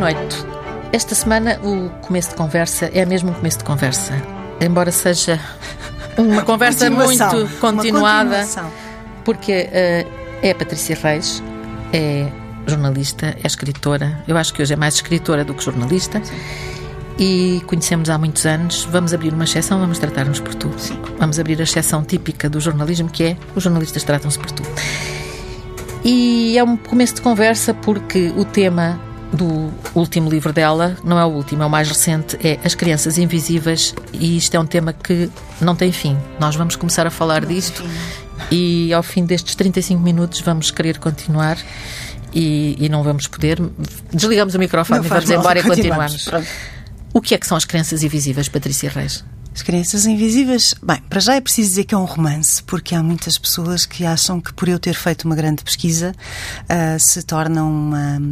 noite. Esta semana o começo de conversa é mesmo um começo de conversa. Embora seja uma conversa muito continuada. Porque uh, é a Patrícia Reis, é jornalista, é escritora. Eu acho que hoje é mais escritora do que jornalista. Sim. E conhecemos há muitos anos. Vamos abrir uma exceção, vamos tratar-nos por tu. Sim. Vamos abrir a exceção típica do jornalismo, que é os jornalistas tratam-se por tu. E é um começo de conversa porque o tema do último livro dela, não é o último, é o mais recente, é As Crianças Invisíveis, e isto é um tema que não tem fim. Nós vamos começar a falar disto e ao fim destes 35 minutos vamos querer continuar. E, e não vamos poder. Desligamos o microfone não e vamos embora e continuamos. continuamos. O que é que são as crianças invisíveis, Patrícia Reis? As Crianças Invisíveis, bem, para já é preciso dizer que é um romance, porque há muitas pessoas que acham que por eu ter feito uma grande pesquisa uh, se torna uma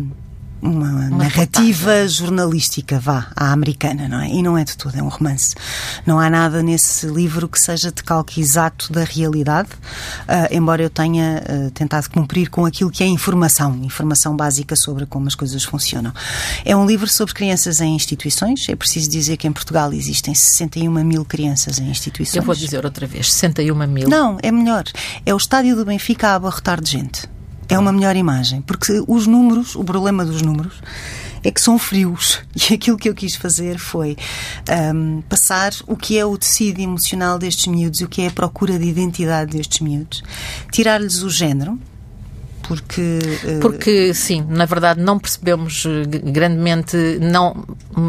uma, uma narrativa jornalística, vá, à americana, não é? E não é de tudo, é um romance. Não há nada nesse livro que seja de calque exato da realidade, uh, embora eu tenha uh, tentado cumprir com aquilo que é informação, informação básica sobre como as coisas funcionam. É um livro sobre crianças em instituições. É preciso dizer que em Portugal existem 61 mil crianças em instituições. Eu vou dizer outra vez, 61 mil. Não, é melhor. É o estádio do Benfica a abarrotar de gente é uma melhor imagem. Porque os números, o problema dos números, é que são frios. E aquilo que eu quis fazer foi um, passar o que é o tecido emocional destes miúdos, o que é a procura de identidade destes miúdos, tirar-lhes o género. Porque, uh... porque sim, na verdade não percebemos eh, grandemente, não,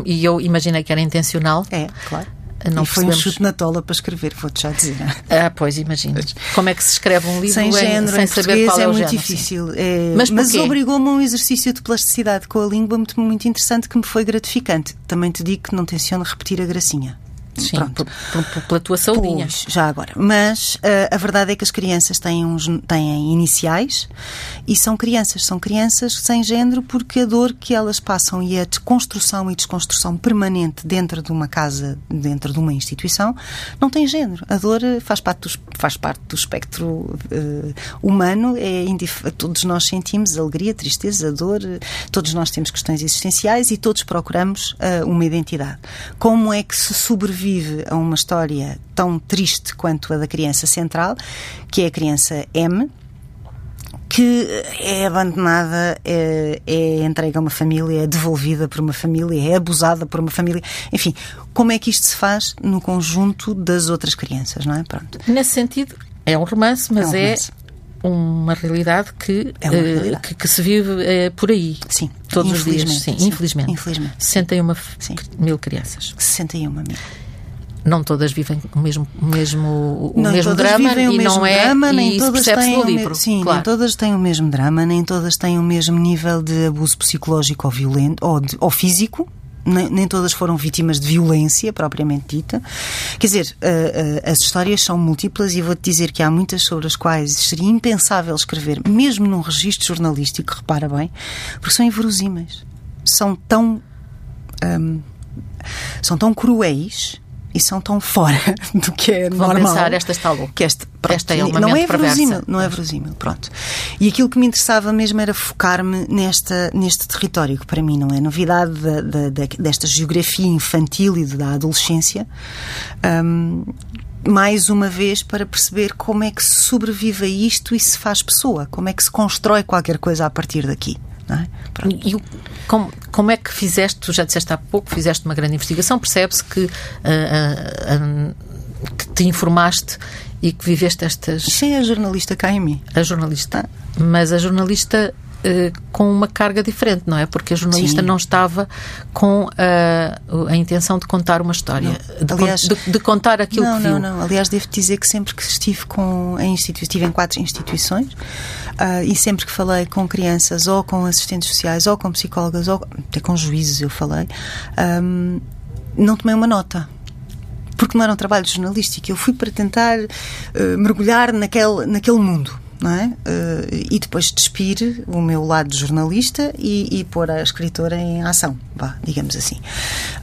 e eu imaginei que era intencional. É, claro não e foi percebemos... um chute na tola para escrever, vou-te já dizer. Ah, pois, imagino. Como é que se escreve um livro sem, género, sem saber qual é, é o muito género? difícil. É... Mas, mas obrigou-me a um exercício de plasticidade com a língua muito, muito interessante que me foi gratificante. Também te digo que não tenciono repetir a gracinha. Sim, Pronto. Por, por, pela tua saudinha. Pois, já agora. Mas uh, a verdade é que as crianças têm, uns, têm iniciais e são crianças. São crianças sem género porque a dor que elas passam e a desconstrução e desconstrução permanente dentro de uma casa, dentro de uma instituição, não tem género. A dor faz parte do, faz parte do espectro uh, humano. É todos nós sentimos alegria, tristeza, dor. Todos nós temos questões existenciais e todos procuramos uh, uma identidade. Como é que se sobrevive sobrevive a uma história tão triste quanto a da criança central, que é a criança M, que é abandonada, é, é entregue a uma família, é devolvida por uma família, é abusada por uma família. Enfim, como é que isto se faz no conjunto das outras crianças, não é? Pronto. Nesse sentido, é um romance, mas é, um romance. é uma realidade que, é realidade. Uh, que, que, se vive uh, por aí. Sim. Todos os dias. Sim, sim, infelizmente. Infelizmente. 61 sim. mil crianças. 61 mil não todas vivem o mesmo, o mesmo, o não mesmo drama e não é drama, nem e todas têm no livro. Sim, claro. nem todas têm o mesmo drama, nem todas têm o mesmo nível de abuso psicológico ou violento ou, de, ou físico. Nem, nem, todas foram vítimas de violência propriamente dita. Quer dizer, uh, uh, as histórias são múltiplas e vou-te dizer que há muitas sobre as quais seria impensável escrever, mesmo num registro jornalístico, repara bem, porque são inverosímeis. São tão. Um, são tão cruéis e são tão fora do que é Vão normal. pensar, esta está louca. Que este, pronto, esta é uma não é verosímil, não é verosímil, pronto. E aquilo que me interessava mesmo era focar-me nesta, neste território, que para mim não é novidade da, da, da, desta geografia infantil e da adolescência. Um, mais uma vez para perceber como é que se sobrevive a isto e se faz pessoa, como é que se constrói qualquer coisa a partir daqui. É? E como, como é que fizeste, tu já disseste há pouco, fizeste uma grande investigação, percebe-se que, uh, uh, uh, que te informaste e que viveste estas. Sim, a jornalista cá em mim. A jornalista. Mas a jornalista Uh, com uma carga diferente, não é? Porque a jornalista Sim. não estava com uh, a intenção de contar uma história, de, Aliás, de, de, contar aquilo não, que viu. Não, não, Aliás, devo dizer que sempre que estive com em estive em quatro instituições uh, e sempre que falei com crianças ou com assistentes sociais ou com psicólogas ou até com juízes eu falei, um, não tomei uma nota porque não era um trabalho jornalístico. Eu fui para tentar mergulhar naquele, naquele mundo é? Uh, e depois despir o meu lado de jornalista e, e pôr a escritora em ação, vá, digamos assim.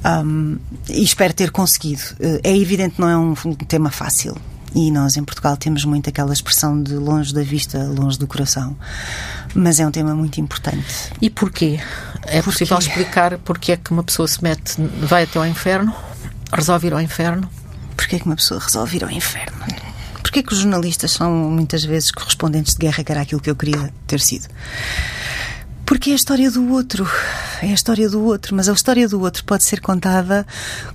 Um, e espero ter conseguido. Uh, é evidente, não é um, tema fácil. E nós em Portugal temos muito aquela expressão de longe da vista, longe do coração. mas é um tema muito importante. E porquê? É porquê? possível explicar porque é que uma pessoa se mete, vai até ao inferno, resolve ir ao inferno? Porquê é que uma pessoa resolve ir ao inferno? Porquê que os jornalistas são muitas vezes correspondentes de guerra, que era aquilo que eu queria ter sido? Porque é a história do outro. É a história do outro. Mas a história do outro pode ser contada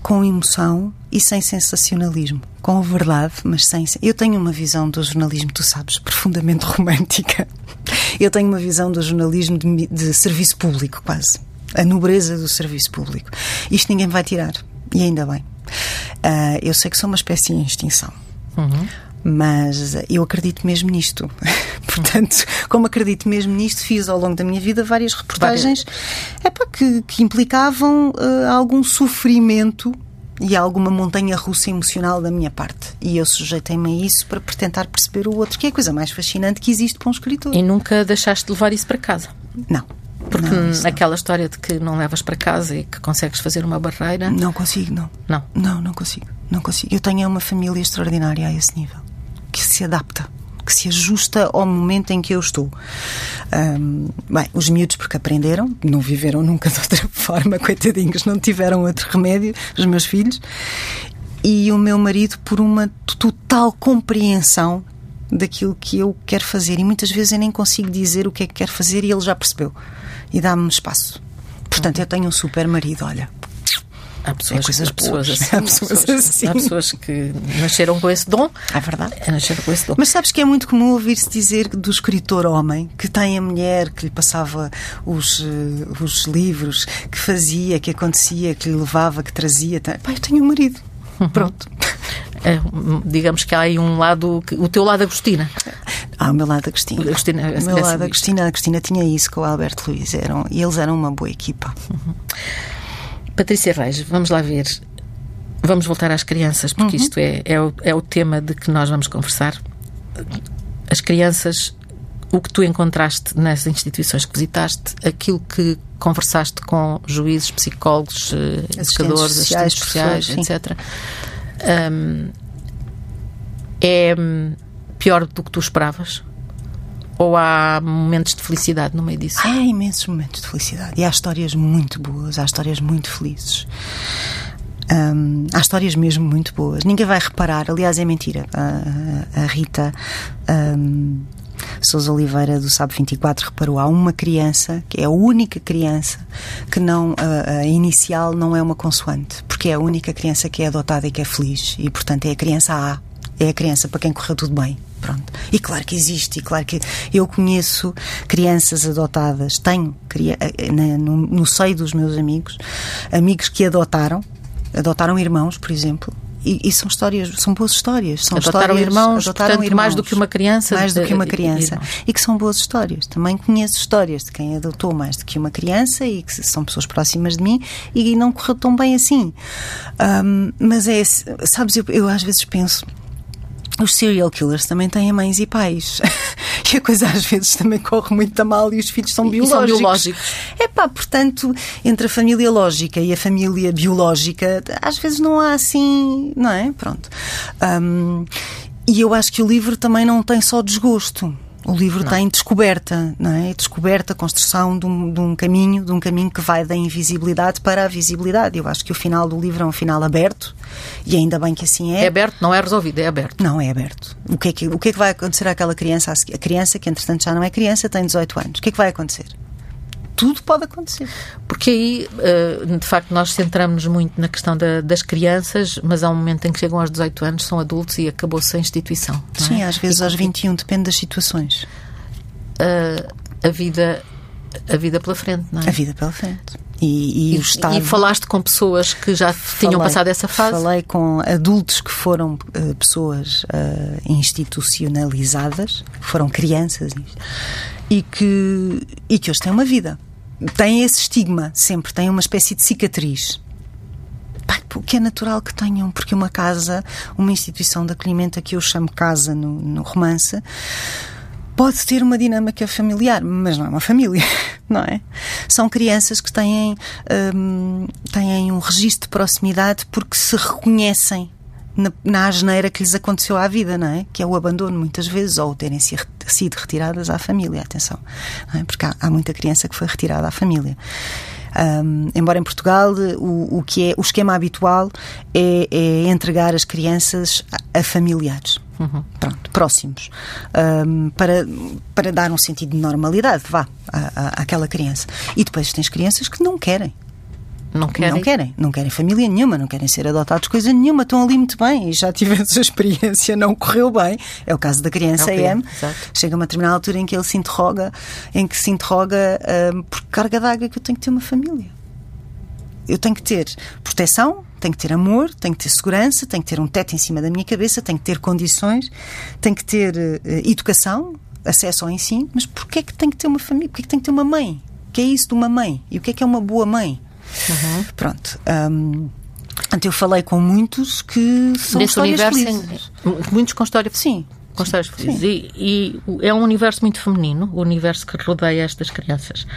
com emoção e sem sensacionalismo. Com verdade, mas sem. Eu tenho uma visão do jornalismo, tu sabes, profundamente romântica. Eu tenho uma visão do jornalismo de, de serviço público, quase. A nobreza do serviço público. Isto ninguém vai tirar. E ainda bem. Uh, eu sei que sou uma espécie em extinção. Uhum. Mas eu acredito mesmo nisto. Portanto, como acredito mesmo nisto, fiz ao longo da minha vida várias reportagens epá, que, que implicavam uh, algum sofrimento e alguma montanha russa emocional da minha parte. E eu sujeitei-me a isso para tentar perceber o outro, que é a coisa mais fascinante que existe para um escritor. E nunca deixaste de levar isso para casa? Não. Porque não, aquela história de que não levas para casa e que consegues fazer uma barreira. Não consigo, não. Não. Não, não consigo. Não consigo. Eu tenho uma família extraordinária a esse nível que se adapta que se ajusta ao momento em que eu estou. Um, bem, os miúdos porque aprenderam, não viveram nunca de outra forma, coitadinhos, não tiveram outro remédio, os meus filhos, e o meu marido por uma total compreensão daquilo que eu quero fazer. E muitas vezes eu nem consigo dizer o que é que quero fazer e ele já percebeu e dá-me espaço. Portanto, eu tenho um super marido, olha. Há pessoas, é coisas há pessoas assim. Há pessoas, assim. há pessoas que nasceram com esse dom. É verdade. É nascer com esse dom. Mas sabes que é muito comum ouvir-se dizer do escritor homem que tem a mulher que lhe passava os, eh, os livros, que fazia, que acontecia, que lhe levava, que trazia. Pai, eu tenho um marido. Uhum. Pronto. É, digamos que há aí um lado, o teu lado Agostina. Ah, o meu lado Agostina. Agostina o meu lado Agostina. A Agostina tinha isso com o Alberto Luiz. Eram, e eles eram uma boa equipa. Uhum. Patrícia Reis, vamos lá ver. Vamos voltar às crianças, porque uhum. isto é, é o, é o tema de que nós vamos conversar. As crianças, o que tu encontraste nas instituições que visitaste, aquilo que conversaste com juízes, psicólogos, eh, educadores, assistentes sociais, etc. Um, é hum, pior do que tu esperavas? Ou há momentos de felicidade no meio disso? Há imensos momentos de felicidade. E há histórias muito boas, há histórias muito felizes. Um, há histórias mesmo muito boas. Ninguém vai reparar, aliás, é mentira. A, a Rita um, Sousa Oliveira do Sabe 24 reparou: há uma criança, que é a única criança, que não, a, a, inicial não é uma consoante, porque é a única criança que é adotada e que é feliz. E, portanto, é a criança A. É a criança para quem correu tudo bem. Pronto. E claro que existe, e claro que eu conheço crianças adotadas, tenho eh, no, no seio dos meus amigos, amigos que adotaram, adotaram irmãos, por exemplo, e, e, são histórias, são boas histórias. São adotaram histórias, irmãos, adotaram portanto, irmãos, mais do que uma criança. Mais do que uma criança. E, e que são boas histórias. Também conheço histórias de quem adotou mais do que uma criança e que são pessoas próximas de mim e não correu tão bem assim. Um, mas é, sabes, eu, eu às vezes penso os serial killers também têm mães e pais. e a coisa às vezes também corre muito a mal e os filhos são biológicos. são biológicos. É pá, portanto, entre a família lógica e a família biológica, às vezes não há assim, não é? Pronto. Um, e eu acho que o livro também não tem só desgosto. O livro não. tem descoberta, não é? Descoberta, construção de um, de um, caminho, de um caminho que vai da invisibilidade para a visibilidade. Eu acho que o final do livro é um final aberto e ainda bem que assim é. É aberto, não é resolvido, é aberto. Não, é aberto. O que é que, o que, é que vai acontecer àquela criança? A criança, que entretanto já não é criança, tem 18 anos. O que é que vai acontecer? Tudo pode acontecer. Porque aí, eh, de facto, nós centramos muito na questão da, das crianças, mas há um momento em que chegam aos 18 anos, são adultos e acabou-se a instituição. É? Sim, às vezes e, aos 21, depende das situações. A, a vida a vida pela frente, não é? A vida pela frente. E, e, e, o Estado... e falaste com pessoas que já falei, tinham passado essa fase? Falei com adultos que foram uh, pessoas uh, institucionalizadas, foram crianças e que, e que hoje têm uma vida têm esse estigma, sempre têm uma espécie de cicatriz. O que é natural que tenham, porque uma casa, uma instituição de acolhimento a que eu chamo casa no, no romance, pode ter uma dinâmica familiar, mas não é uma família, não é? São crianças que têm, um, têm um registro de proximidade porque se reconhecem na, na asneira que lhes aconteceu à vida, não é? Que é o abandono, muitas vezes, ou terem sido retiradas à família, atenção. É? Porque há, há, muita criança que foi retirada à família. Um, embora em Portugal o, o, que é o esquema habitual é, é entregar as crianças a, a familiares. Uhum. Pronto, próximos, um, para, para dar um sentido de normalidade, vá, àquela criança. E depois tens crianças que não querem. Não querem? Não querem. Não querem família nenhuma, não querem ser adotados, coisa nenhuma. Estão ali muito bem e já tive essa experiência, não correu bem. É o caso da criança é AM. Chega a uma determinada altura em que ele se interroga, em que se interroga uh, por carga d'água que eu tenho que ter uma família. Eu tenho que ter proteção, tenho que ter amor, tenho que ter segurança, tenho que ter um teto em cima da minha cabeça, tenho que ter condições, tenho que ter uh, educação, acesso ao ensino, mas porquê é que tenho que ter uma família? Porquê é que tenho que ter uma mãe? O que é isso de uma mãe? E o que é que é uma boa mãe? Uhum. Pronto. Um, eu falei com muitos que são Desse histórias felizes. muitos com histórias Sim. Com histórias felizes. E, e é um universo muito feminino, o universo que rodeia estas crianças.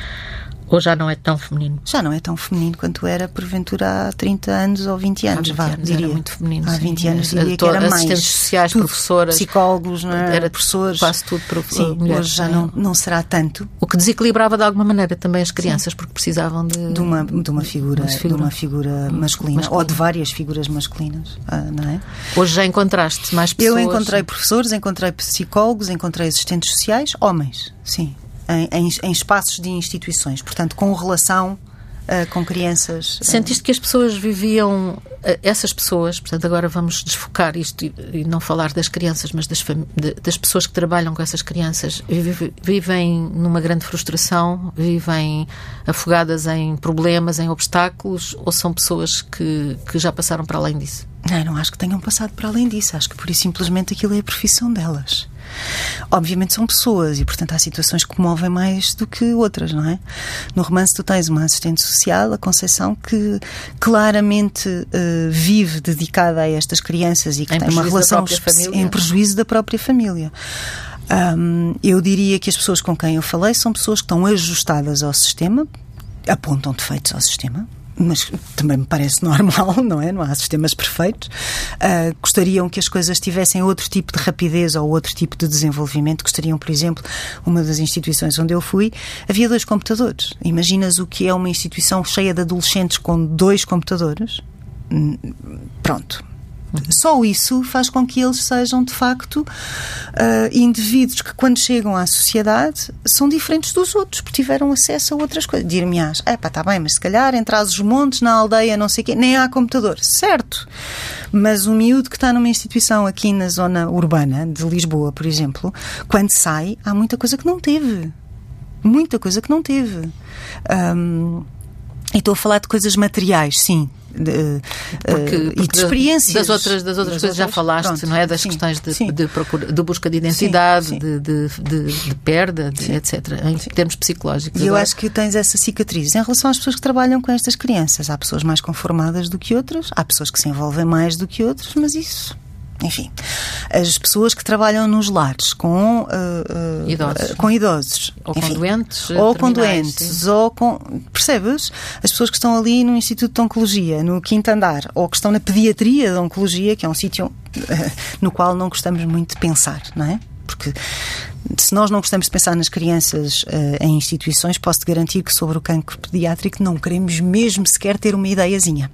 Ou já não é tão feminino? Já não é tão feminino quanto era, porventura, há 30 anos ou 20 anos, há 20 vá, anos diria. Muito feminino. Há 20 sim. anos diria que era mais. Assistentes sociais, tudo, professoras. Psicólogos, é? Era professores. Quase tudo para sim, mulheres. Hoje já não, não será tanto. O que desequilibrava de alguma maneira também as crianças, sim. porque precisavam de... De uma, de uma figura, de uma figura masculina, masculina, ou de várias figuras masculinas, ah, não é? Hoje já encontraste mais pessoas? Eu encontrei professores, encontrei psicólogos, encontrei assistentes sociais, homens, sim em, em, em espaços de instituições, portanto, com relação Uh, com crianças. Uh... Sentiste que as pessoas viviam, uh, essas pessoas, portanto, agora vamos desfocar isto e, e não falar das crianças, mas das, de, das, pessoas que trabalham com essas crianças, vive, vivem numa grande frustração, vivem afogadas em problemas, em obstáculos, ou são pessoas que, que já passaram para além disso? Não, não acho que tenham passado para além disso, acho que por isso simplesmente aquilo é a profissão delas. Obviamente são pessoas e, portanto, há situações que movem mais do que outras, não é? No romance, tu tens uma assistente social, a Conceição, que claramente uh, vive dedicada a estas crianças e que em tem uma relação em prejuízo da própria família. Um, eu diria que as pessoas com quem eu falei são pessoas que estão ajustadas ao sistema, apontam defeitos ao sistema, mas também me parece normal, não é? Não há sistemas perfeitos. Uh, gostariam que as coisas tivessem outro tipo de rapidez ou outro tipo de desenvolvimento. Gostariam, por exemplo, uma das instituições onde eu fui, havia dois computadores. Imaginas o que é uma instituição cheia de adolescentes com dois computadores? Hum, pronto só isso faz com que eles sejam, de facto, uh, indivíduos que, quando chegam à sociedade, são diferentes dos outros, porque tiveram acesso a outras coisas. Dir-me-ás, é pá, está bem, mas se calhar entre os montes, na aldeia, não sei o quê, nem há computador. Certo. Mas o miúdo que está numa instituição aqui na zona urbana de Lisboa, por exemplo, quando sai, há muita coisa que não teve. Muita coisa que não teve. Um, e estou a falar de coisas materiais, sim, de, porque, uh, e de experiências. Das outras, das outras das coisas outras, já falaste, pronto, não é? Das sim, questões de, de, procura, de busca de identidade, sim, sim. De, de, perda, etc. Em termos psicológicos. E eu acho que tens essa cicatriz. Em relação às pessoas que trabalham com estas crianças, há pessoas mais conformadas do que outras, há pessoas que se envolvem mais do que outras, mas isso enfim, as pessoas que trabalham nos lares com uh, uh, idosos, com idosos, ou enfim, com doentes, ou com doentes, sim. ou com percebes? As pessoas que estão ali no Instituto de Oncologia, no quinto andar, ou que estão na pediatria de Oncologia, que é um sítio uh, no qual não gostamos muito de pensar, não é? Porque se nós não gostamos de pensar nas crianças uh, em instituições, posso-te garantir que sobre o cancro pediátrico não queremos mesmo sequer ter uma ideiazinha.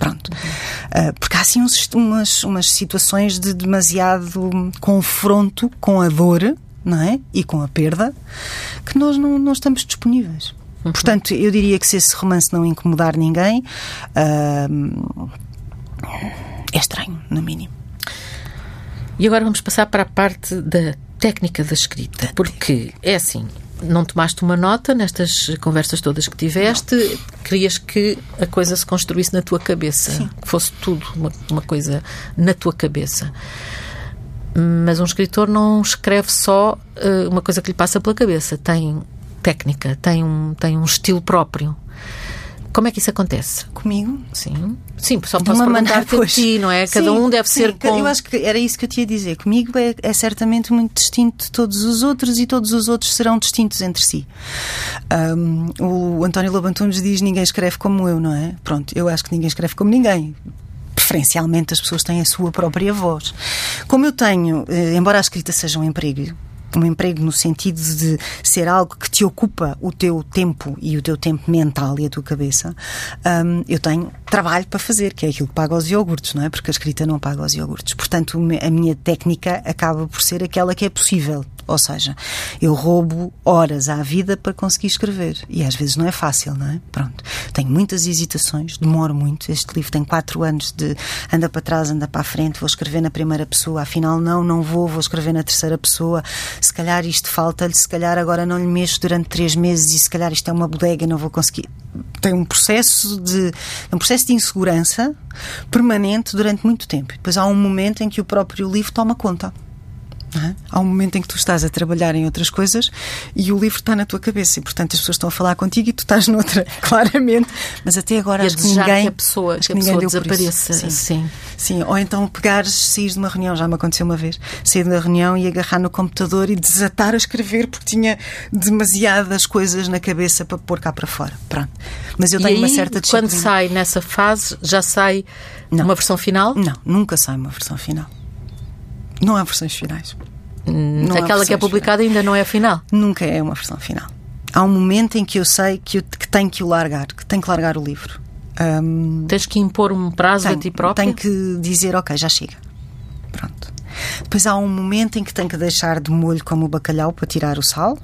Pronto. Uh, porque há assim uns, umas, umas situações de demasiado confronto com a dor, não é? E com a perda, que nós não, não estamos disponíveis. Uhum. Portanto, eu diria que se esse romance não incomodar ninguém, uh, é estranho, no mínimo. E agora vamos passar para a parte da técnica da escrita, porque é assim, não tomaste uma nota nestas conversas todas que tiveste, não. querias que a coisa se construísse na tua cabeça, Sim. que fosse tudo uma, uma coisa na tua cabeça. Mas um escritor não escreve só uh, uma coisa que lhe passa pela cabeça, tem técnica, tem um, tem um estilo próprio. Como é que isso acontece? Comigo? Sim. Sim, só posso perguntar a ti, não é? Cada sim, um deve sim, ser com... Eu acho que era isso que eu tinha a dizer. Comigo é, é, certamente muito distinto de todos os outros e todos os outros serão distintos entre si. Um, o António Lobantunes diz ninguém escreve como eu, não é? Pronto, eu acho que ninguém escreve como ninguém preferencialmente as pessoas têm a sua própria voz. Como eu tenho, eh, embora a escrita seja um emprego, um emprego no sentido de ser algo que te ocupa o teu tempo e o teu tempo mental e a tua cabeça, um, eu tenho trabalho para fazer, que é aquilo que paga os iogurtes, não é? Porque a escrita não paga os iogurtes. Portanto, a minha técnica acaba por ser aquela que é possível. Ou seja, eu roubo horas à vida para conseguir escrever. E às vezes não é fácil, não é? Pronto. Tenho muitas hesitações, demoro muito. Este livro tem quatro anos de anda para trás, anda para a frente, vou escrever na primeira pessoa, afinal não, não vou, vou escrever na terceira pessoa. Se calhar isto falta-lhe, se calhar agora não lhe mexo durante três meses e se calhar isto é uma bodega e não vou conseguir. Tem um processo de um processo de insegurança permanente durante muito tempo. Depois há um momento em que o próprio livro toma conta. É? Há um momento em que tu estás a trabalhar em outras coisas e o livro está na tua cabeça e, portanto, as pessoas estão a falar contigo e tu estás noutra, claramente. Mas até agora e acho que ninguém. Que a pessoa, que, que a pessoa desapareça. Sim. Sim. Sim. Ou então pegares, sair de uma reunião, já me aconteceu uma vez, sair da reunião e agarrar no computador e desatar a escrever porque tinha demasiadas coisas na cabeça para pôr cá para fora. Pronto. Mas eu tenho uma certa disciplina. Quando sai nessa fase, já sai Não. uma versão final? Não, nunca sai uma versão final. Não há versões finais. Hum, não Aquela que é publicada ainda não é a final? Nunca é uma versão final. Há um momento em que eu sei que, eu, que tenho que o largar, que tenho que largar o livro. Um, Tens que impor um prazo tenho, a ti próprio? Tenho que dizer, ok, já chega. Pronto. Depois há um momento em que tenho que deixar de molho como o bacalhau para tirar o sal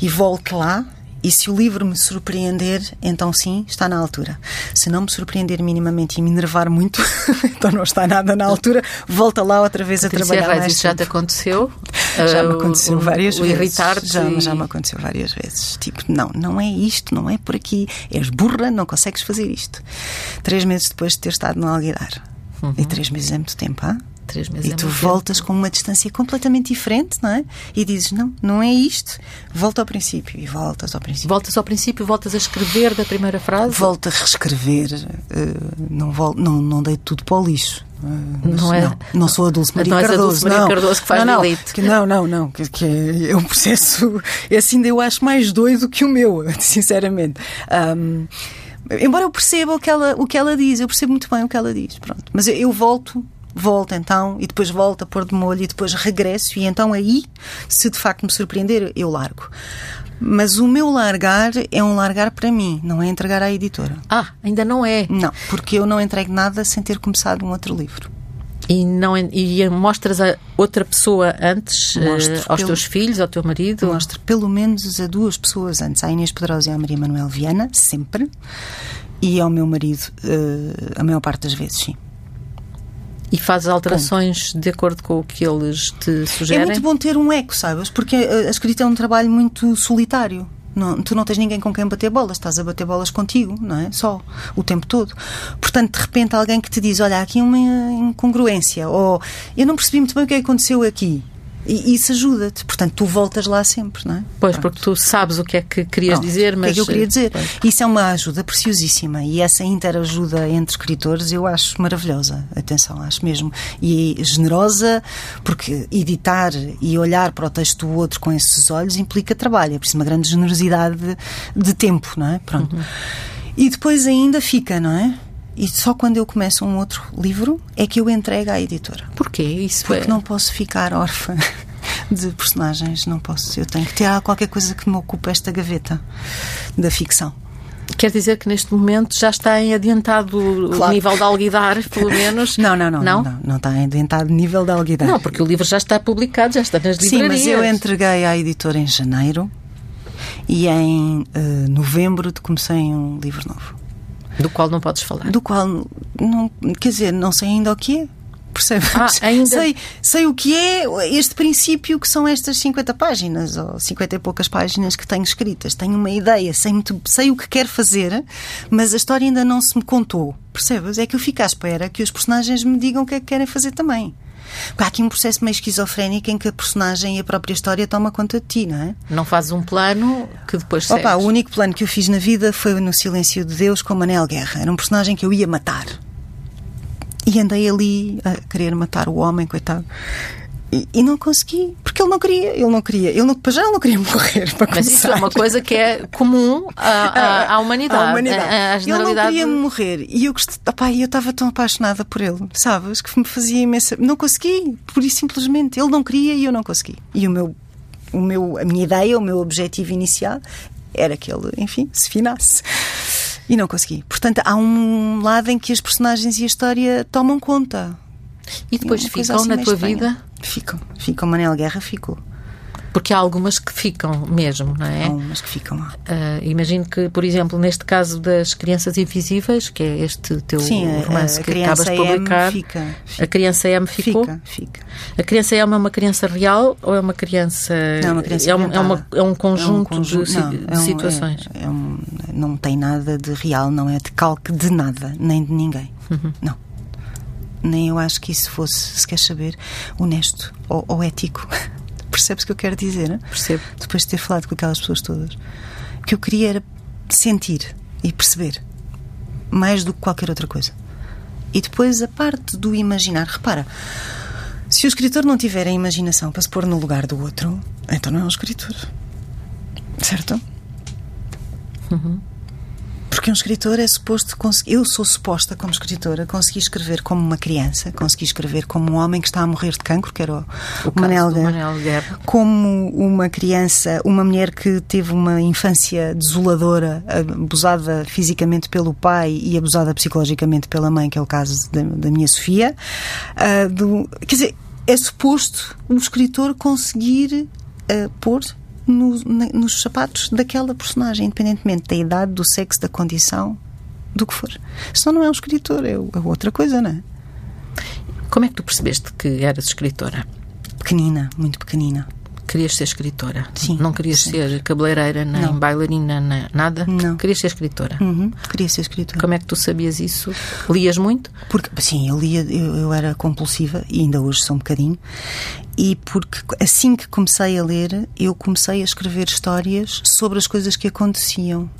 e volto lá e se o livro me surpreender, então sim, está na altura. Se não me surpreender minimamente e me enervar muito, então não está nada na altura, volta lá outra vez Patrícia a trabalhar Reis, mais. Isso já te aconteceu? Já me aconteceu uh, várias o, vezes. O já, e... já me aconteceu várias vezes. Tipo, não, não é isto, não é por aqui. És burra, não consegues fazer isto. Três meses depois de ter estado no Alguidar. Uhum. E três meses é muito tempo, ah? Três meses. E tu voltas tempo. com uma distância completamente diferente, não é? E dizes, não, não é isto. Volta ao princípio. E voltas ao princípio. Voltas ao princípio, voltas a escrever da primeira frase? Volto a reescrever. Uh, não, vol não, não dei tudo para o lixo. Uh, não, é, não, não sou a Dulce Maria não Cardoso. Maria não, Cardoso que faz não, delito. Que, não, não, não. Que, que é, é, um processo. Ainda eu acho mais doido que o meu, sinceramente. Um, embora eu perceba o que, ela, o que ela diz, eu percebo muito bem o que ela diz. Pronto. Mas eu, eu volto volto então e depois volto a pôr de molho e depois regresso e então aí, se de facto me surpreender, eu largo. Mas o meu largar é um largar para mim, não é entregar à editora. Ah, ainda não é? Não, porque eu não entrego nada sem ter começado um outro livro. E, não, e mostras a outra pessoa antes, Mostro uh, aos pelo, teus filhos, ao teu marido? Mostro pelo menos a duas pessoas antes, à Inês Pedrosa e à Maria Manuel Viana, sempre, e ao meu marido, uh, a maior parte das vezes, sim. E fazes alterações Ponto. de acordo com o que eles te sugerem? É muito bom ter um eco, sabes? Porque a escrita é um trabalho muito solitário. Não, tu não tens ninguém com quem bater bolas, estás a bater bolas contigo, não é? Só, o tempo todo. Portanto, de repente, alguém que te diz: Olha, aqui uma incongruência, ou eu não percebi muito bem o que aconteceu aqui. E isso ajuda-te. Portanto, tu voltas lá sempre, não é? Pois, Pronto. porque tu sabes o que é que querias Pronto, dizer, mas. O que é que eu queria dizer? Pois. Isso é uma ajuda preciosíssima. E essa interajuda entre escritores eu acho maravilhosa. Atenção, acho mesmo. E generosa, porque editar e olhar para o texto do outro com esses olhos implica trabalho. É preciso uma grande generosidade de, de tempo, não é? Pronto. Uhum. E depois ainda fica, não é? E só quando eu começo um outro livro é que eu entrego à editora. Porquê? Isso Porque é... não posso ficar órfã de personagens, não posso. Eu tenho que ter qualquer coisa que me ocupe esta gaveta da ficção. Quer dizer que neste momento já está em adiantado claro. o nível de alguidar, pelo menos? Não, não, não, não, não, não está em adiantado nível de alguidar. Não, porque o livro já está publicado, já está nas livrarias. Sim, mas eu entreguei à editora em janeiro e em uh, novembro comecei um livro novo. Do qual não podes falar? Do qual, não, quer dizer, não sei ainda o que é. Percebes? Ah, ainda... sei, sei o que é este princípio que são estas 50 páginas, ou 50 e poucas páginas que tenho escritas. Tenho uma ideia, sei, muito, sei o que quero fazer, mas a história ainda não se me contou. Percebes? É que eu fico à espera que os personagens me digam o que é que querem fazer também. Porque há aqui um processo meio esquizofrénico em que a personagem e a própria história toma conta de ti, não é? Não fazes um plano que depois Opa, o único plano que eu fiz na vida foi no Silêncio de Deus com Manel Guerra. Era um personagem que eu ia matar. E andei ali a querer matar o homem, coitado. E, e, não consegui, porque ele não queria, ele não queria, ele não, para já ele não queria morrer. Para Mas isso é uma coisa que é comum à, à, à humanidade. À humanidade. À, à ele não queria morrer e eu gostei, opa, eu estava tão apaixonada por ele, sabes? Que me fazia imensa. Não consegui, por isso simplesmente. Ele não queria e eu não consegui. E o meu, o meu, a minha ideia, o meu objetivo inicial era que ele, enfim, se finasse. E não consegui. Portanto, há um lado em que as personagens e a história tomam conta. E depois ficam assim na tua estranha. vida? Ficam. Ficam. Manel Guerra ficou. Porque há algumas que ficam mesmo, não é? Há algumas que ficam lá. Uh, imagino que, por exemplo, neste caso das Crianças Invisíveis, que é este teu Sim, romance a, a que acabas de publicar, fica, fica, a criança M ficou? Fica, fica. A criança M é uma criança real ou é uma criança. Não, é uma criança é, um, é, uma, é um conjunto, é um de, não, de é um, situações. É, um, não tem nada de real, não é de calque de nada, nem de ninguém. Uhum. Não nem eu acho que isso fosse, se quer saber, honesto ou, ou ético. Percebes o que eu quero dizer? Não? Percebo. Depois de ter falado com aquelas pessoas todas. O que eu queria era sentir e perceber, mais do que qualquer outra coisa. E depois a parte do imaginar. Repara, se o escritor não tiver a imaginação para se pôr no lugar do outro, então não é um escritor. Certo? Uhum. Porque um escritor é suposto conseguir. Eu sou suposta, como escritora, conseguir escrever como uma criança, conseguir escrever como um homem que está a morrer de cancro, que era o, o Manel, Manel Guerra. Como uma criança, uma mulher que teve uma infância desoladora, abusada fisicamente pelo pai e abusada psicologicamente pela mãe, que é o caso da, da minha Sofia. Uh, do, quer dizer, é suposto o escritor conseguir uh, pôr no, na, nos sapatos daquela personagem, independentemente da idade, do sexo, da condição, do que for. Senão não é um escritor, é, é outra coisa, não é? Como é que tu percebeste que eras escritora? Pequenina, muito pequenina. Querias ser escritora? Sim. Não querias sim. ser cabeleireira, nem não. bailarina, nem nada? Não. Querias ser escritora? Uhum. Queria ser escritora. Como é que tu sabias isso? Lias muito? Porque, sim, eu lia, eu, eu era compulsiva e ainda hoje sou um bocadinho. E porque assim que comecei a ler, eu comecei a escrever histórias sobre as coisas que aconteciam.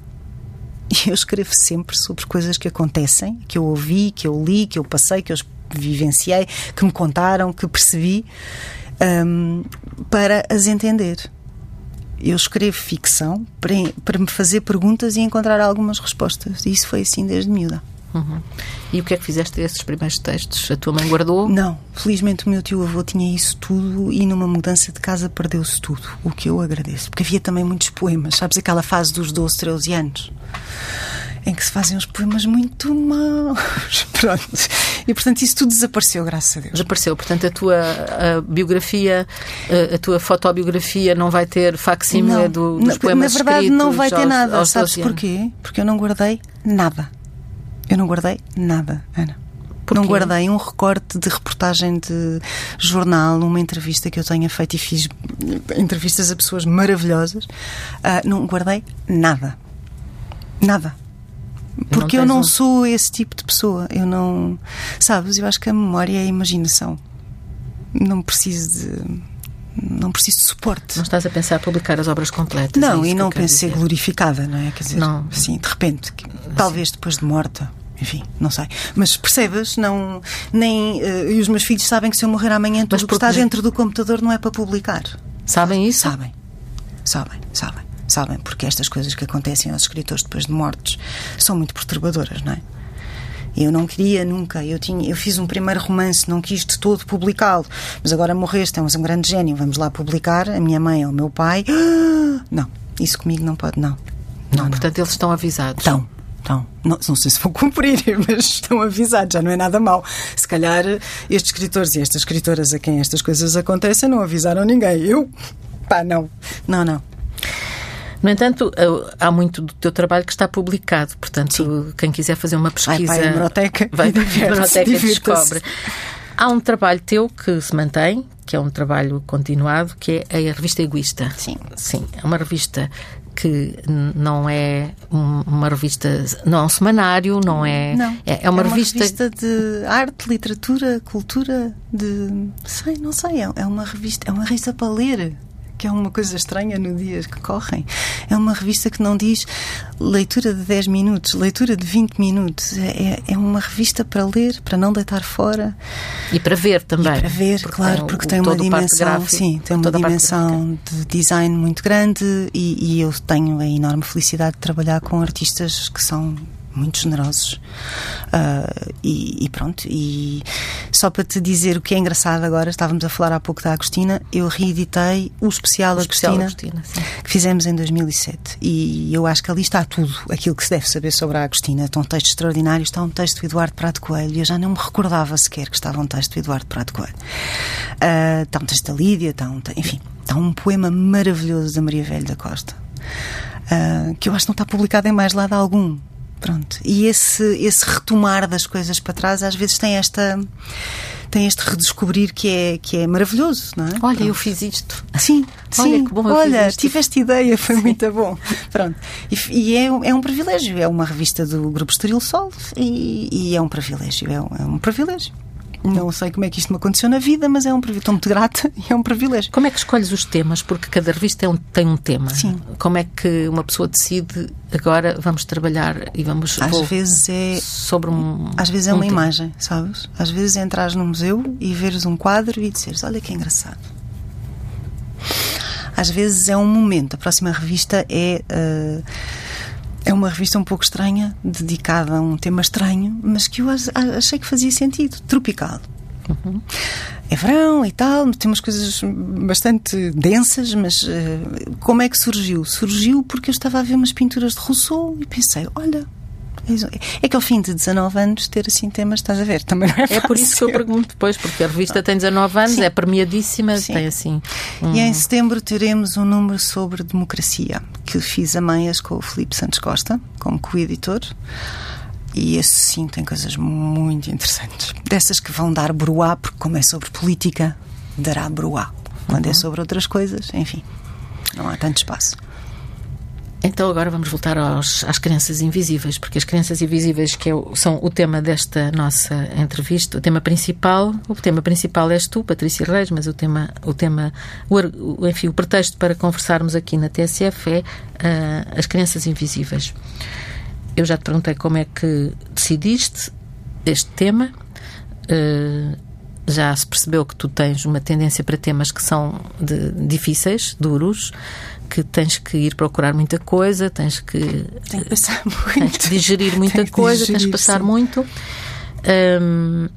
E eu escrevo sempre sobre coisas que acontecem, que eu ouvi, que eu li, que eu passei, que eu vivenciei, que me contaram, que percebi um, para as entender. Eu escrevo ficção para, para me fazer perguntas e encontrar algumas respostas. E isso foi assim desde miúda. Uhum. E o que é que fizeste a esses primeiros textos? A tua mãe guardou? Não, felizmente o meu tio-avô tinha isso tudo e numa mudança de casa perdeu-se tudo, o que eu agradeço. Porque havia também muitos poemas, sabes aquela fase dos 12, 13 anos? Em que se fazem uns poemas muito maus. Pronto. E portanto isso tudo desapareceu, graças a Deus. Desapareceu. Portanto, a tua a biografia, a, a, tua fotobiografia não vai ter facsímile do, dos na, poemas Na verdade, não vai ter nada. Aos Sabes porquê? Porque eu não guardei nada. Eu não guardei nada, Ana. Não guardei um recorte de reportagem de jornal, uma entrevista que eu tenha feito e fiz entrevistas a pessoas maravilhosas. Uh, não guardei nada. Nada. Porque eu não, eu não sou esse tipo de pessoa. Eu não. Sabes, eu acho que a memória é a imaginação. Não preciso de. Não preciso de suporte. Não estás a pensar em publicar as obras completas? Não, é e não penso ser glorificada, não é? Quer dizer, não. Sim, de repente, talvez depois de morta enfim, não sei. Mas percebes? Não, nem, uh, e os meus filhos sabem que se eu morrer amanhã tudo que está dentro do computador não é para publicar. Sabem isso? Sabem. Sabem, sabem sabem? Porque estas coisas que acontecem aos escritores depois de mortos são muito perturbadoras, não é? Eu não queria nunca, eu, tinha, eu fiz um primeiro romance, não quis de todo publicá-lo, mas agora morreste, é um grande gênio, vamos lá publicar, a minha mãe ou o meu pai. Não, isso comigo não pode, não. Não, não portanto, eles estão avisados. Estão, estão. Não, não, sei se vou cumprir, mas estão avisados, já não é nada mau. Se calhar estes escritores e estas escritoras a quem estas coisas acontecem não avisaram ninguém. Eu, pá, não. Não, não. No entanto, eh, há muito do teu trabalho que está publicado, portanto, Sim. quem quiser fazer uma pesquisa. Vai para a hemeroteca. Vai para a hemeroteca e descobre. Há um trabalho teu que se mantém, que é um trabalho continuado, que é a revista Egoísta. Sim. Sim, é uma revista que não é uma revista, não é um semanário, não é. Não, é, é, uma, é uma revista... revista de arte, literatura, cultura, de. Sei, não sei, é, é uma revista, é uma revista para ler que é uma coisa estranha no dia que correm. É uma revista que não diz leitura de 10 minutos, leitura de 20 minutos. É, é, é uma revista para ler, para não deitar fora. E para ver também. E para ver, porque claro, tem porque tem uma dimensão, sim, tem uma dimensão de design muito grande e, e eu tenho a enorme felicidade de trabalhar com artistas que são muito generosos. Uh, e, e, pronto, e só para te dizer o que é engraçado agora, estávamos a falar há pouco da Agostina, eu reeditei o especial, o especial Agostina, Agostina que fizemos em 2007. E eu acho que ali está tudo aquilo que se deve saber sobre a Agostina. Está um texto extraordinário, está um texto do Eduardo Prado Coelho, e eu já não me recordava sequer que estava um texto do Eduardo Prado Coelho. Uh, está um texto da Lídia, está um, enfim, está um poema maravilhoso da Maria Velho da Costa. Uh, que eu acho que não está publicado em mais lado algum. Pronto. E esse, esse retomar das coisas para trás às vezes tem esta tem este redescobrir que é, que é maravilhoso, não é? Olha, Pronto. eu fiz isto. Sim, Olha, sim. que bom, Olha, tiveste ideia, foi muito bom. Pronto. E, e, é, é um privilégio. É uma revista do Grupo Estoril Sol e, e é um privilégio. É um, é um privilégio. Não sei como é que isto me aconteceu na vida, mas é um privilégio. Estou muito grata e é um privilégio. Como é que escolhes os temas? Porque cada revista é um, tem um tema. Sim. Como é que uma pessoa decide agora vamos trabalhar e vamos às vezes é sobre um às vezes é um uma tema. imagem, sabes? Às vezes é entras num museu e veres um quadro e dizeres olha que engraçado. Às vezes é um momento. A próxima revista é uh, é uma revista um pouco estranha, dedicada a um tema estranho, mas que eu achei que fazia sentido. Tropical. Uhum. É verão e tal, temos coisas bastante densas, mas uh, como é que surgiu? Surgiu porque eu estava a ver umas pinturas de Rousseau e pensei: olha, é que ao fim de 19 anos ter assim temas, estás a ver, também não é fácil. É por isso que eu pergunto depois, porque a revista tem 19 anos, Sim. é premiadíssima, Sim. tem assim. Um... E em setembro teremos um número sobre democracia, que fiz a meias com o Felipe Santos Costa, como co-editor. E esse sim tem coisas muito interessantes. Dessas que vão dar bruá, porque como é sobre política, dará bruá. Quando é uhum. é sobre outras coisas, enfim, não há tanto espaço. Então agora vamos voltar aos, às crenças invisíveis, porque as crenças invisíveis que é são o tema desta nossa entrevista, o tema principal, o tema principal és tu, Patrícia Reis, mas o tema, o tema, o, enfim, o pretexto para conversarmos aqui na TSF é uh, as crenças invisíveis. Eu já te perguntei como é que decidiste este tema. Uh, já se percebeu que tu tens uma tendência para temas que são de, difíceis, duros, que tens que ir procurar muita coisa, tens que, Tem que muito. Tens que digerir muita coisa, digerir, tens que passar sim. muito. Um,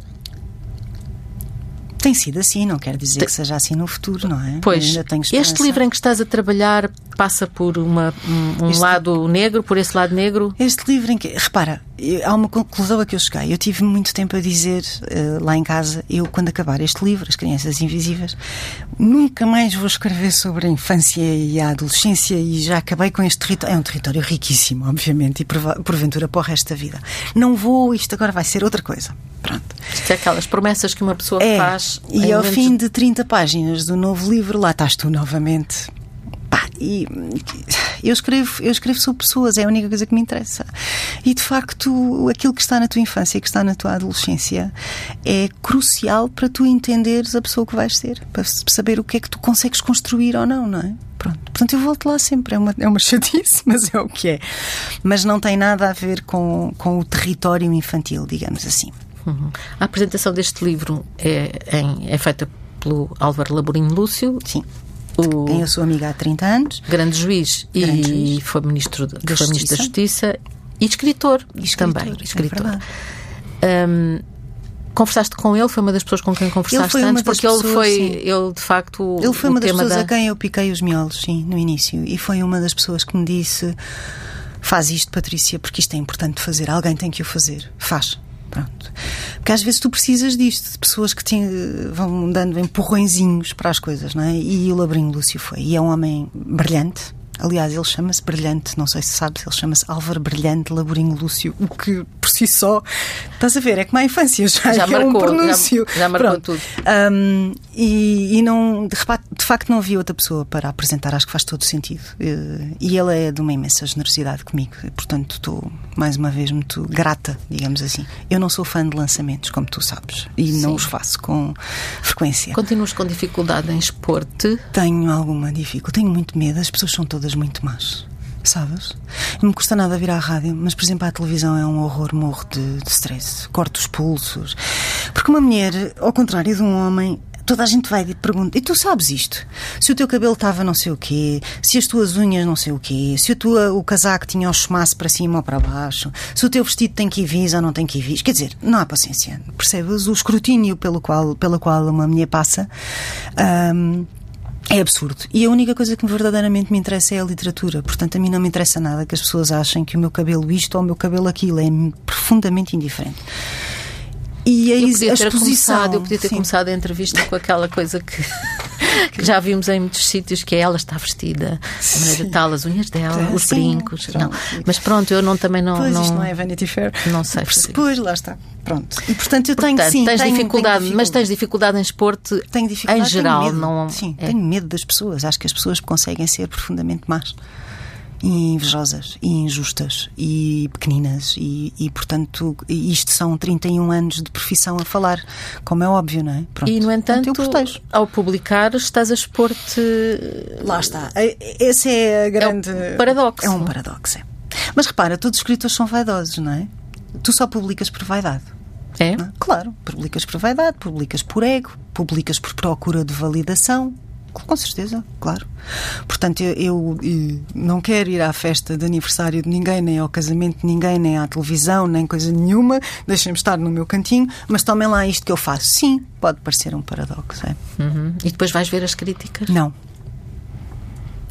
tem sido assim, não quer dizer que seja assim no futuro, não é? Pois, este livro em que estás a trabalhar passa por uma, um, este, lado negro, por esse lado negro? Este livro em que, repara, há uma conclusão a que eu cheguei. Eu tive muito tempo a dizer uh, lá em casa, eu quando acabar este livro, As Crianças Invisíveis, nunca mais vou escrever sobre a infância e a adolescência e já acabei com este território. É um território riquíssimo, obviamente, e porventura para o resto da vida. Não vou, isto agora vai ser outra coisa. Pronto. Isto é aquelas promessas que uma pessoa é, faz. E ao fim de 30 páginas do novo livro, lá estás tu novamente. Pá, e eu escrevo, eu escrevo sobre pessoas, é a única coisa que me interessa. E de facto, aquilo que está na tua infância, que está na tua adolescência, é crucial para tu entenderes a pessoa que vais ser, para saber o que é que tu consegues construir ou não, não é? Pronto. Portanto, eu volto lá sempre. É uma, é uma chatice, mas é o que é. Mas não tem nada a ver com, com o território infantil, digamos assim. Uhum. A apresentação deste livro é, é, é feita pelo Álvaro Laborinho Lúcio. Sim. O quem eu sou amiga há 30 anos. Grande juiz grande e juiz. foi ministro, de, da, foi ministro da Justiça e escritor, e escritor também. É escritor. Um, conversaste com ele? Foi uma das pessoas com quem conversaste antes? Porque pessoas, ele foi, sim. ele de facto. Ele foi uma das pessoas da... a quem eu piquei os miolos, sim, no início. E foi uma das pessoas que me disse: faz isto, Patrícia, porque isto é importante fazer. Alguém tem que o fazer. Faz. Pronto. Porque às vezes tu precisas disto, de pessoas que te vão dando empurrõezinhos para as coisas, não é? E o Labrinho Lúcio foi. E é um homem brilhante, Aliás, ele chama-se Brilhante, não sei se sabes, ele chama-se Álvaro Brilhante Laborinho Lúcio, o que por si só, estás a ver, é como a infância, já, já é marcou, um pronúncio. Já, já marcou Pronto. tudo. Um, e, e, não, de, de, facto não havia outra pessoa para apresentar, acho que faz todo sentido. E ele é de uma imensa generosidade comigo, portanto estou mais uma vez muito grata, digamos assim. Eu não sou fã de lançamentos, como tu sabes, e Sim. não os faço com frequência. Continuas com dificuldade em expor-te? Tenho alguma dificuldade, tenho muito medo, as pessoas são todas muito más sabes? Não me custa nada vir à rádio, mas, por exemplo, a televisão é um horror, morro de, de stress, corto os pulsos. Porque uma mulher, ao contrário de um homem, toda a gente vai e pergunta, e tu sabes isto? Se o teu cabelo estava não sei o quê, se as tuas unhas não sei o quê, se o, tua, o casaco tinha o chumaço para cima ou para baixo, se o teu vestido tem que ir ou não tem que ir vis. Quer dizer, não há paciência. Percebes? O escrutínio pelo qual, pela qual uma mulher passa. Um, é absurdo. E a única coisa que verdadeiramente me interessa é a literatura. Portanto, a mim não me interessa nada que as pessoas achem que o meu cabelo isto ou o meu cabelo aquilo. É profundamente indiferente. E a, eu podia a exposição. Começado, eu podia ter sim. começado a entrevista com aquela coisa que, que, já vimos em muitos sítios, que é ela está vestida, a maneira tal, as unhas dela, é, os sim, brincos. Pronto. Não. Mas pronto, eu não, também não. Pois não, isto não é Vanity Fair. Não sei. Pois, lá está. Pronto. E portanto eu portanto, tenho sim. Tens tenho, dificuldade, tenho mas tens dificuldade em expor-te em geral. Tenho não, sim, é. tenho medo das pessoas. Acho que as pessoas conseguem ser profundamente más invejosas e injustas e pequeninas e, e, portanto isto são 31 anos de profissão a falar como é óbvio, não é? Pronto. E no entanto ao publicar estás a expor-te lá está, esse é a grande é um paradoxo é um paradoxo é. mas repara, todos os escritores são vaidosos, não é? Tu só publicas por vaidade é? é? Claro, publicas por vaidade, publicas por ego, publicas por procura de validação, com certeza, claro. Portanto, eu, eu, eu, não quero ir à festa de aniversário de ninguém, nem ao casamento de ninguém, nem à televisão, nem coisa nenhuma. Deixem-me estar no meu cantinho, mas tomem lá isto que eu faço. Sim, pode parecer um paradoxo. É? Uhum. E depois vais ver as críticas? Não.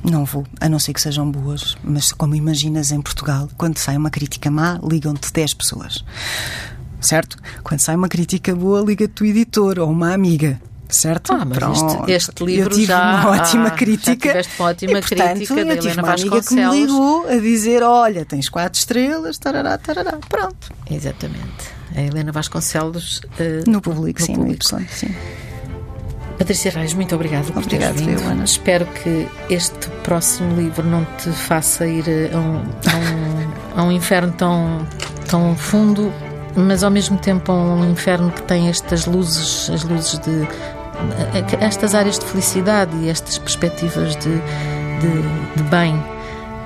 Não vou, a não ser que sejam boas. Mas como imaginas em Portugal, quando sai uma crítica má, ligam-te 10 pessoas. Certo? Quando sai uma crítica boa, liga-te o editor ou uma amiga certo? Ah, mas este, este, livro eu tive já, uma ótima crítica. Já tiveste uma ótima e, portanto, crítica eu tive uma amiga que me ligou a dizer: Olha, tens quatro estrelas, tarará, tarará. Pronto. Exatamente. A Helena Vasconcelos. Uh, no público, no sim, público. no Y, sim. Patrícia Reis, muito obrigada por teres vindo. Ana. Espero que este próximo livro não te faça ir a um, a um, a um inferno tão, tão fundo, mas ao mesmo tempo a um inferno que tem estas luzes, as luzes de estas áreas de felicidade e estas perspectivas de, de, de bem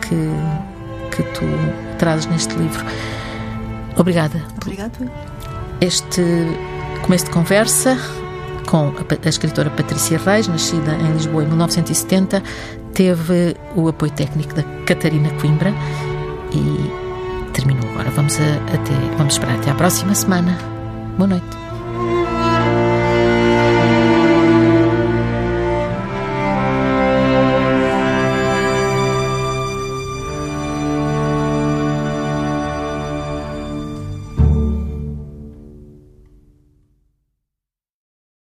que, que tu trazes neste livro. Obrigada. Obrigada. Este começo de conversa com a, a escritora Patrícia Reis, nascida em Lisboa em 1970, teve o apoio técnico da Catarina Coimbra e terminou agora. Vamos, a, até, vamos esperar até à próxima semana. Boa noite.